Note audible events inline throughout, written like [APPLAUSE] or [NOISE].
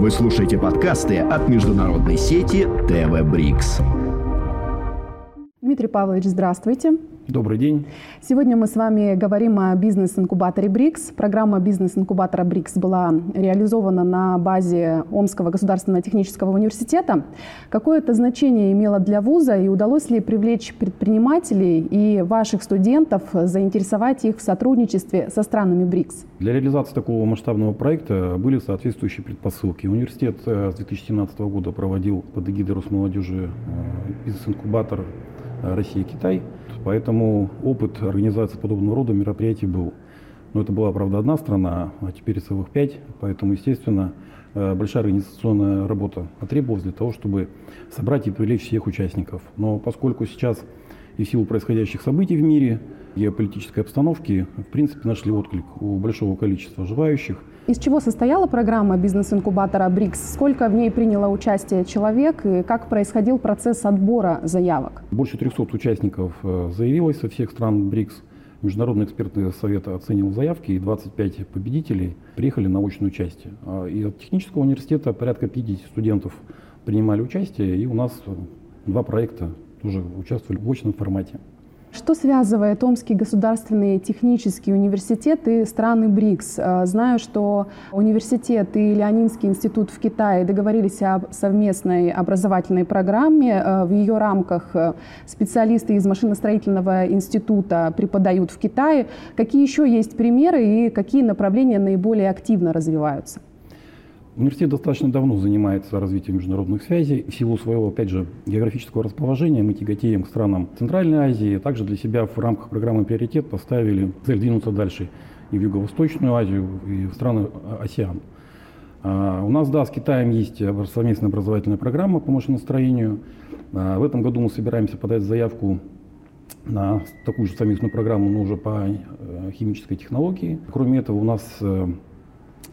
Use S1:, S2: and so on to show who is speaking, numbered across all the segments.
S1: Вы слушаете подкасты от международной сети ТВ Брикс.
S2: Дмитрий Павлович, здравствуйте.
S3: Добрый день.
S2: Сегодня мы с вами говорим о бизнес-инкубаторе БРИКС. Программа бизнес-инкубатора БРИКС была реализована на базе Омского государственного технического университета. Какое это значение имело для вуза и удалось ли привлечь предпринимателей и ваших студентов, заинтересовать их в сотрудничестве со странами БРИКС?
S3: Для реализации такого масштабного проекта были соответствующие предпосылки. Университет э, с 2017 года проводил под эгидой Росмолодежи э, бизнес-инкубатор э, Россия-Китай – Поэтому опыт организации подобного рода мероприятий был. Но это была, правда, одна страна, а теперь целых пять. Поэтому, естественно, э, большая организационная работа потребовалась для того, чтобы собрать и привлечь всех участников. Но поскольку сейчас и в силу происходящих событий в мире, геополитической обстановки, в принципе, нашли отклик у большого количества желающих.
S2: Из чего состояла программа бизнес-инкубатора БРИКС? Сколько в ней приняло участие человек и как происходил процесс отбора заявок?
S3: Больше 300 участников э, заявилось со всех стран БРИКС. Международный экспертный совет оценил заявки, и 25 победителей приехали на очное участие. А, и от технического университета порядка 50 студентов принимали участие, и у нас два проекта тоже участвовали в очном формате.
S2: Что связывает Омский государственный технический университет и страны БРИКС? Э, знаю, что университет и Леонинский институт в Китае договорились о совместной образовательной программе. Э, в ее рамках э, специалисты из машиностроительного института преподают в Китае. Какие еще есть примеры и какие направления наиболее активно развиваются?
S3: Университет достаточно давно занимается развитием международных связей. В силу своего, опять же, географического расположения мы тяготеем к странам Центральной Азии. Также для себя в рамках программы «Приоритет» поставили цель двинуться дальше и в Юго-Восточную Азию, и в страны АСИАН. А, у нас, да, с Китаем есть совместная образовательная программа по машиностроению. А, в этом году мы собираемся подать заявку на такую же совместную программу, но уже по э, химической технологии. Кроме этого, у нас э,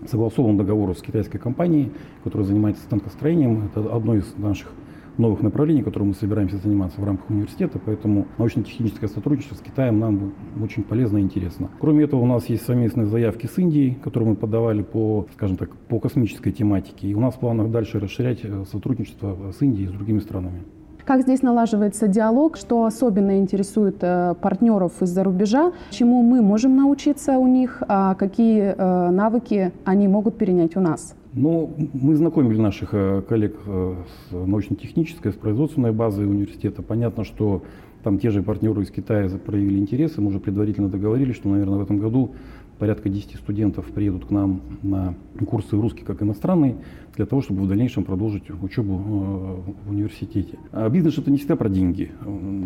S3: согласован договор с китайской компанией, которая занимается станкостроением. Это одно из наших новых направлений, которым мы собираемся заниматься в рамках университета, поэтому научно-техническое сотрудничество с Китаем нам очень полезно и интересно. Кроме этого, у нас есть совместные заявки с Индией, которые мы подавали по, скажем так, по космической тематике, и у нас в планах дальше расширять э, сотрудничество с Индией и с другими странами.
S2: Как здесь налаживается диалог, что особенно интересует э, партнеров из-за рубежа, чему мы можем научиться у них, а какие э, навыки они могут перенять у нас?
S3: Ну, мы знакомили наших э, коллег с научно-технической, с производственной базой университета. Понятно, что там те же партнеры из Китая проявили интерес, и мы уже предварительно договорились, что, наверное, в этом году порядка 10 студентов приедут к нам на курсы русский как иностранный, для того, чтобы в дальнейшем продолжить учебу э, в университете. А бизнес это не всегда про деньги.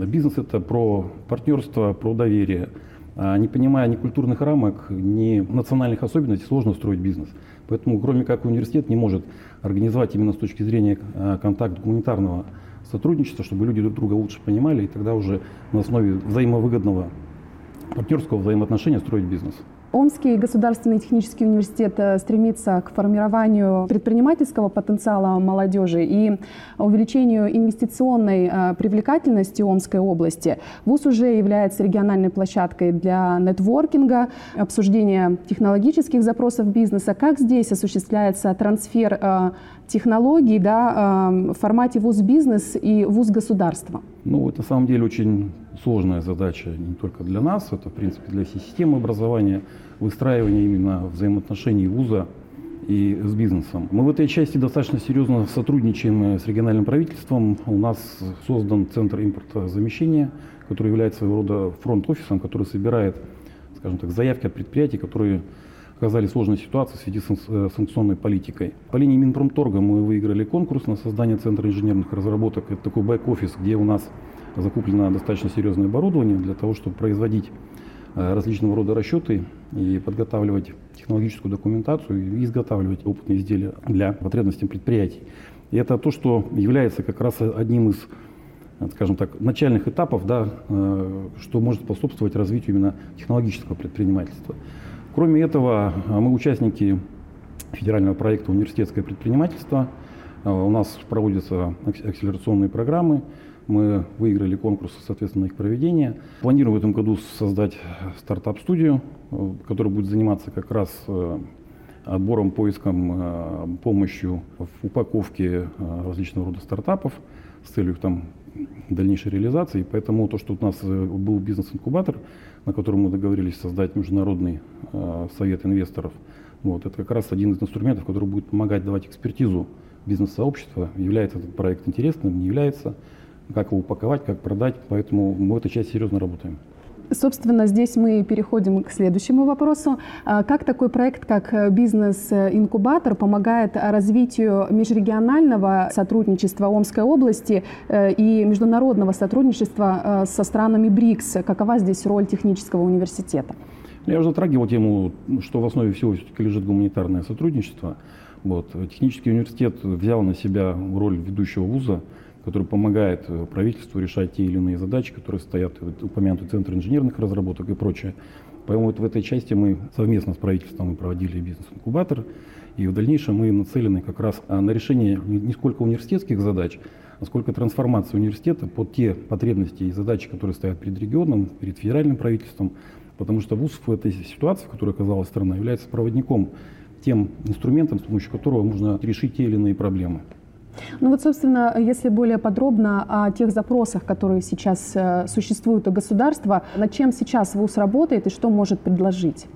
S3: Бизнес это про партнерство, про доверие. А не понимая ни культурных рамок, ни национальных особенностей, сложно строить бизнес. Поэтому, кроме как университет не может организовать именно с точки зрения э, контакта гуманитарного сотрудничества, чтобы люди друг друга лучше понимали, и тогда уже на основе взаимовыгодного партнерского взаимоотношения строить бизнес.
S2: Омский государственный технический университет э, стремится к формированию предпринимательского потенциала молодежи и увеличению инвестиционной э, привлекательности Омской области. ВУЗ уже является региональной площадкой для нетворкинга, обсуждения технологических запросов бизнеса. Как здесь осуществляется трансфер э, технологий да, в формате ВУЗ-бизнес и ВУЗ-государства?
S3: Ну, это на самом деле очень сложная задача не только для нас, это, в принципе, для всей системы образования, выстраивания именно взаимоотношений вуза и с бизнесом. Мы в этой части достаточно серьезно сотрудничаем с региональным правительством. У нас создан Центр импортозамещения, который является своего рода фронт-офисом, который собирает, скажем так, заявки от предприятий, которые оказались в сложной ситуации в связи с э, санкционной политикой. По линии Минпромторга мы выиграли конкурс на создание Центра инженерных разработок. Это такой бэк-офис, где у нас закуплено достаточно серьезное оборудование для того, чтобы производить э, различного рода расчеты и подготавливать технологическую документацию и изготавливать опытные изделия для потребностей предприятий. И это то, что является как раз одним из скажем так, начальных этапов, да, э, что может способствовать развитию именно технологического предпринимательства. Кроме этого, мы участники федерального проекта «Университетское предпринимательство». У нас проводятся акселерационные программы. Мы выиграли конкурсы, соответственно, их проведения. Планируем в этом году создать стартап-студию, которая будет заниматься как раз отбором, поиском, помощью в упаковке различного рода стартапов с целью там дальнейшей реализации. Поэтому то, что у нас был бизнес-инкубатор, на котором мы договорились создать международный совет инвесторов, вот, это как раз один из инструментов, который будет помогать давать экспертизу бизнес-сообщества. Является этот проект интересным, не является, как его упаковать, как продать. Поэтому мы в этой части серьезно работаем.
S2: Собственно, здесь мы переходим к следующему вопросу. А как такой проект, как бизнес-инкубатор, помогает развитию межрегионального сотрудничества Омской области э, и международного сотрудничества э, со странами БРИКС? Какова здесь роль технического университета?
S3: Я уже затрагивал тему, что в основе всего все-таки лежит гуманитарное сотрудничество. Вот. Технический университет взял на себя роль ведущего вуза который помогает э, правительству решать те или иные задачи, которые стоят, в упомянутый Центр инженерных разработок и прочее. Поэтому вот в этой части мы совместно с правительством мы проводили бизнес-инкубатор, и в дальнейшем мы нацелены как раз а, на решение не сколько университетских задач, а сколько трансформации университета под те потребности и задачи, которые стоят перед регионом, перед федеральным правительством, потому что ВУЗ в этой ситуации, в которой оказалась страна, является проводником тем инструментом, с помощью которого можно решить те или иные проблемы.
S2: Ну вот, собственно, если более подробно о тех запросах, которые сейчас э, существуют у государства, над чем сейчас ВУЗ работает и что может предложить?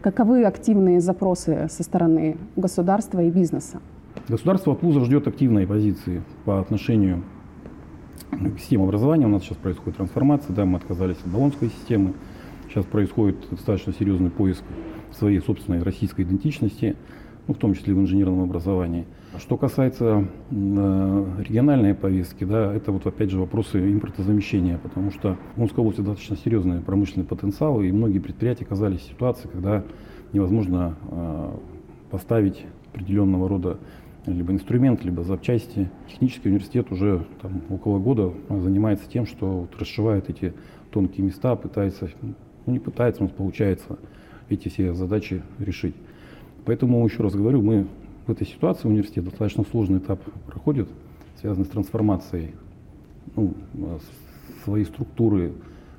S2: Каковы активные запросы со стороны государства и бизнеса?
S3: Государство от ВУЗа ждет активной позиции по отношению к системе образования. У нас сейчас происходит трансформация, да, мы отказались от баллонской системы. Сейчас происходит достаточно серьезный поиск своей собственной российской идентичности ну, в том числе в инженерном образовании. Что касается э, региональной повестки, да, это вот опять же вопросы импортозамещения, потому что в Омской области достаточно серьезный промышленный потенциал, и многие предприятия оказались в ситуации, когда невозможно э, поставить определенного рода либо инструмент, либо запчасти. Технический университет уже там, около года занимается тем, что вот расшивает эти тонкие места, пытается, ну не пытается, но получается эти все задачи решить. Поэтому, еще раз говорю, мы в этой ситуации университет достаточно сложный этап проходит, связанный с трансформацией ну, своей структуры,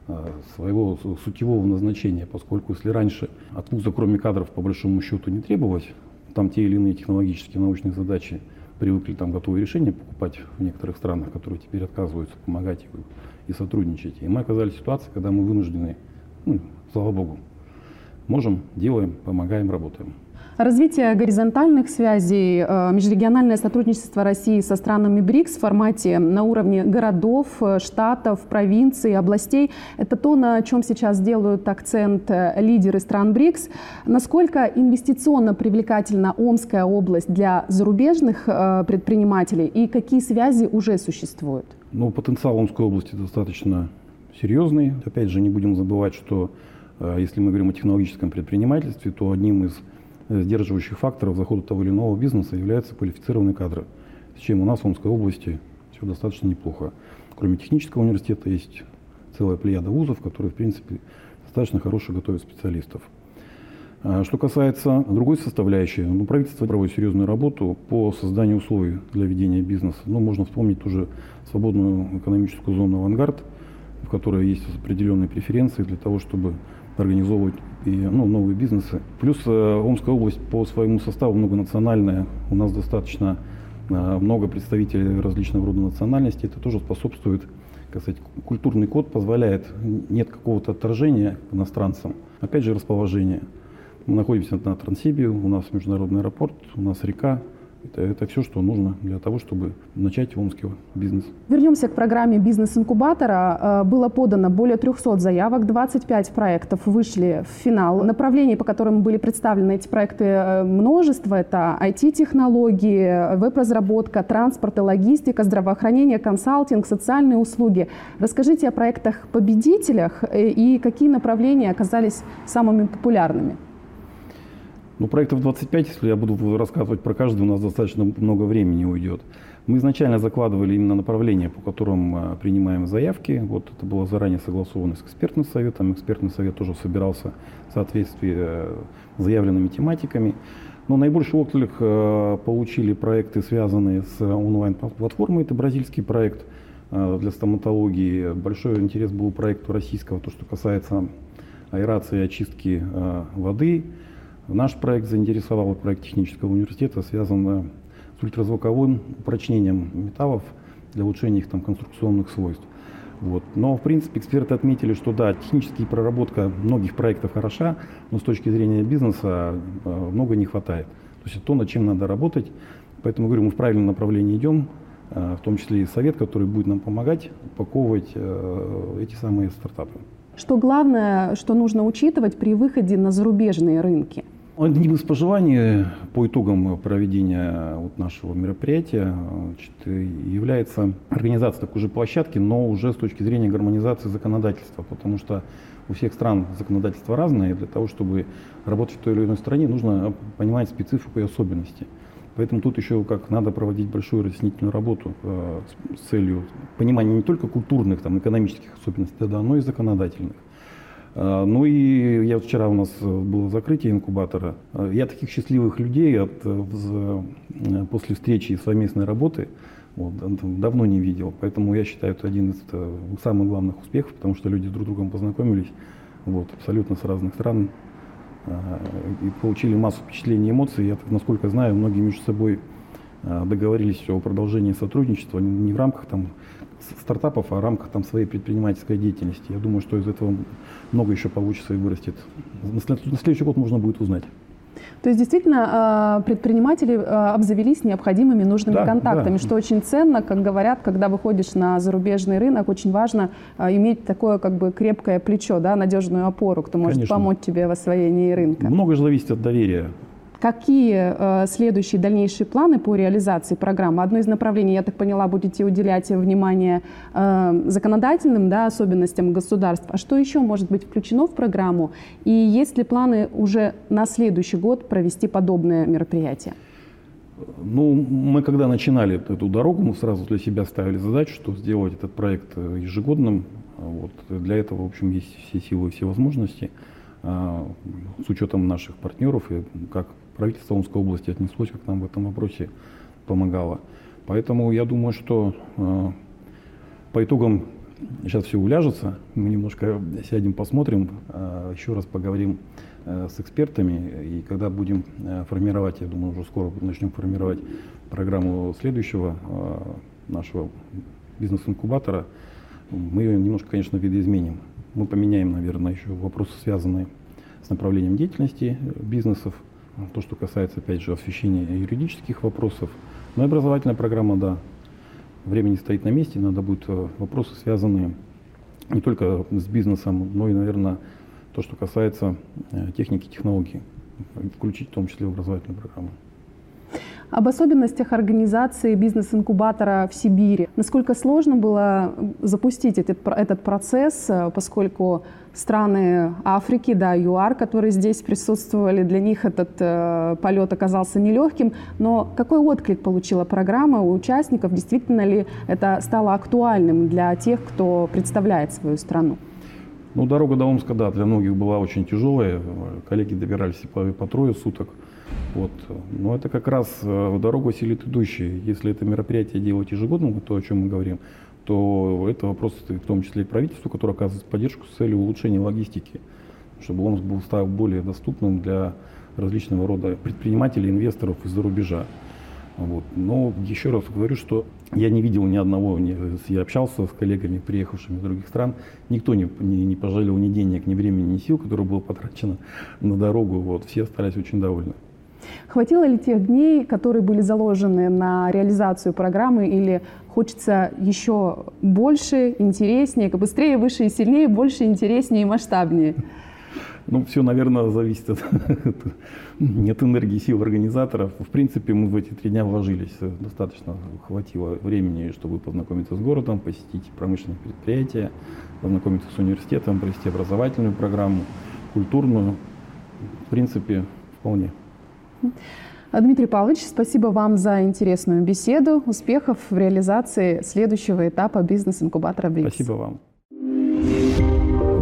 S3: а, своего сутевого назначения, поскольку если раньше от вуза, кроме кадров, по большому счету не требовалось, там те или иные технологические научные задачи привыкли там готовые решения покупать в некоторых странах, которые теперь отказываются помогать и сотрудничать. И мы оказались в ситуации, когда мы вынуждены, ну, слава богу, можем, делаем, помогаем, работаем.
S2: Развитие горизонтальных связей, э, межрегиональное сотрудничество России со странами БРИКС в формате на уровне городов, э, штатов, провинций, областей – это то, на чем сейчас делают акцент э, лидеры стран БРИКС. Насколько инвестиционно привлекательна Омская область для зарубежных предпринимателей и какие связи уже существуют?
S3: Ну, потенциал Омской области достаточно серьезный. Опять же, не будем забывать, что если мы говорим о технологическом предпринимательстве, то одним из сдерживающих факторов захода того или иного бизнеса являются квалифицированные кадры, с чем у нас в Омской области все достаточно неплохо. Кроме технического университета есть целая плеяда вузов, которые, в принципе, достаточно хорошо готовят специалистов. А что касается другой составляющей, ну, правительство проводит серьезную работу по созданию условий для ведения бизнеса. Ну, можно вспомнить тоже свободную экономическую зону «Авангард», в которой есть определенные преференции для того, чтобы организовывать и, ну, новые бизнесы. Плюс э, Омская область по своему составу многонациональная. У нас достаточно э, много представителей различного рода национальностей. Это тоже способствует, как сказать, культурный код позволяет, нет какого-то отторжения иностранцам. Опять же, расположение. Мы находимся на Транссибе, у нас международный аэропорт, у нас река, это, это все, что нужно для того, чтобы начать в Омске бизнес.
S2: Вернемся к программе бизнес-инкубатора. Э, было подано более 300 заявок, 25 проектов вышли в финал. Направлений, по которым были представлены эти проекты, э, множество. Это IT-технологии, веб-разработка, транспорт и логистика, здравоохранение, консалтинг, социальные услуги. Расскажите о проектах-победителях э, и какие направления оказались самыми популярными.
S3: Ну, проектов 25, если я буду рассказывать про каждый, у нас достаточно много времени уйдет. Мы изначально закладывали именно направления, по которым а, принимаем заявки. Вот это было заранее согласовано с экспертным советом. Экспертный совет тоже собирался в соответствии э, с заявленными тематиками. Но наибольший отклик э, получили проекты, связанные с онлайн-платформой. Это бразильский проект э, для стоматологии. Большой интерес был у проекта российского, то, что касается аэрации и очистки воды. Наш проект заинтересовал, проект технического университета, связан с ультразвуковым упрочнением металлов для улучшения их там, конструкционных свойств. Вот. Но, в принципе, эксперты отметили, что да, техническая проработка многих проектов хороша, но с точки зрения бизнеса э, много не хватает. То есть это то, над чем надо работать. Поэтому, говорю, мы в правильном направлении идем, э, в том числе и совет, который будет нам помогать упаковывать э, эти самые стартапы.
S2: Что главное, что нужно учитывать при выходе на зарубежные рынки?
S3: Одним из пожеланий по итогам проведения вот нашего мероприятия значит, является организация такой же площадки, но уже с точки зрения гармонизации законодательства, потому что у всех стран законодательство разное, и для того, чтобы работать в той или иной стране, нужно понимать специфику и особенности. Поэтому тут еще как надо проводить большую разъяснительную работу э, с целью понимания не только культурных, там, экономических особенностей, да, но и законодательных. А, ну и я вчера у нас э, было закрытие инкубатора. А, я таких счастливых людей от, э, э, после встречи и совместной работы вот, давно не видел. Поэтому я считаю, это один из самых главных успехов, потому что люди друг с другом познакомились вот, абсолютно с разных стран а, и получили массу впечатлений и эмоций. Я, насколько знаю, многие между собой договорились о продолжении сотрудничества не в рамках там, стартапов, а в рамках там, своей предпринимательской деятельности. Я думаю, что из этого много еще получится и вырастет. На следующий год можно будет узнать.
S2: То есть действительно а, предприниматели а, обзавелись необходимыми нужными да, контактами, да. что очень ценно, как говорят, когда выходишь на зарубежный рынок, очень важно а, иметь такое как бы крепкое плечо, да, надежную опору, кто может Конечно. помочь тебе в освоении рынка.
S3: Много же зависит от доверия.
S2: Какие э, следующие дальнейшие планы по реализации программы? Одно из направлений, я так поняла, будете уделять внимание э, законодательным да, особенностям государств. А что еще может быть включено в программу? И есть ли планы уже на следующий год провести подобное мероприятие?
S3: Ну, мы когда начинали эту дорогу, мы сразу для себя ставили задачу, что сделать этот проект э, ежегодным. Вот. Для этого, в общем, есть все силы и все возможности с учетом наших партнеров и как правительство Омской области отнеслось, как нам в этом вопросе помогало. Поэтому я думаю, что э, по итогам сейчас все уляжется, мы немножко сядем, посмотрим, э, еще раз поговорим э, с экспертами, и когда будем э, формировать, я думаю, уже скоро начнем формировать программу следующего э, нашего бизнес-инкубатора, мы ее немножко, конечно, видоизменим. Мы поменяем, наверное, еще вопросы, связанные с направлением деятельности бизнесов, то, что касается, опять же, освещения юридических вопросов. Но и образовательная программа, да, время не стоит на месте, надо будет э, вопросы, связанные не только с бизнесом, но и, наверное, то, что касается э, техники, технологий, включить в том числе в образовательную программу.
S2: Об особенностях организации бизнес-инкубатора в Сибири. Насколько сложно было запустить этот, этот процесс, э, поскольку страны Африки, да, ЮАР, которые здесь присутствовали, для них этот э, полет оказался нелегким. Но какой отклик получила программа у участников? Действительно ли это стало актуальным для тех, кто представляет свою страну?
S3: Ну, дорога до Омска, да, для многих была очень тяжелая. Коллеги добирались по, по трое суток. Вот. Но это как раз э, в дорогу силит идущие. Если это мероприятие делать ежегодно, то, о чем мы говорим, то это вопрос в том числе и правительству, которое оказывает поддержку с целью улучшения логистики, чтобы он был стал более доступным для различного рода предпринимателей, инвесторов из-за рубежа. Вот. Но еще раз говорю, что я не видел ни одного, я общался с коллегами, приехавшими из других стран, никто не, не, не пожалел ни денег, ни времени, ни сил, которые было потрачено на дорогу. Вот. Все остались очень довольны.
S2: Хватило ли тех дней, которые были заложены на реализацию программы, или хочется еще больше, интереснее, быстрее, выше и сильнее, больше, интереснее и масштабнее?
S3: Ну, все, наверное, зависит от, [LAUGHS] от энергии сил организаторов. В принципе, мы в эти три дня вложились. Достаточно хватило времени, чтобы познакомиться с городом, посетить промышленные предприятия, познакомиться с университетом, провести образовательную программу, культурную. В принципе, вполне.
S2: Дмитрий Павлович, спасибо вам за интересную беседу. Успехов в реализации следующего этапа бизнес-инкубатора БРИКС.
S3: Спасибо вам.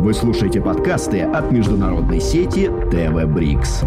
S1: Вы слушаете подкасты от международной сети ТВ БРИКС.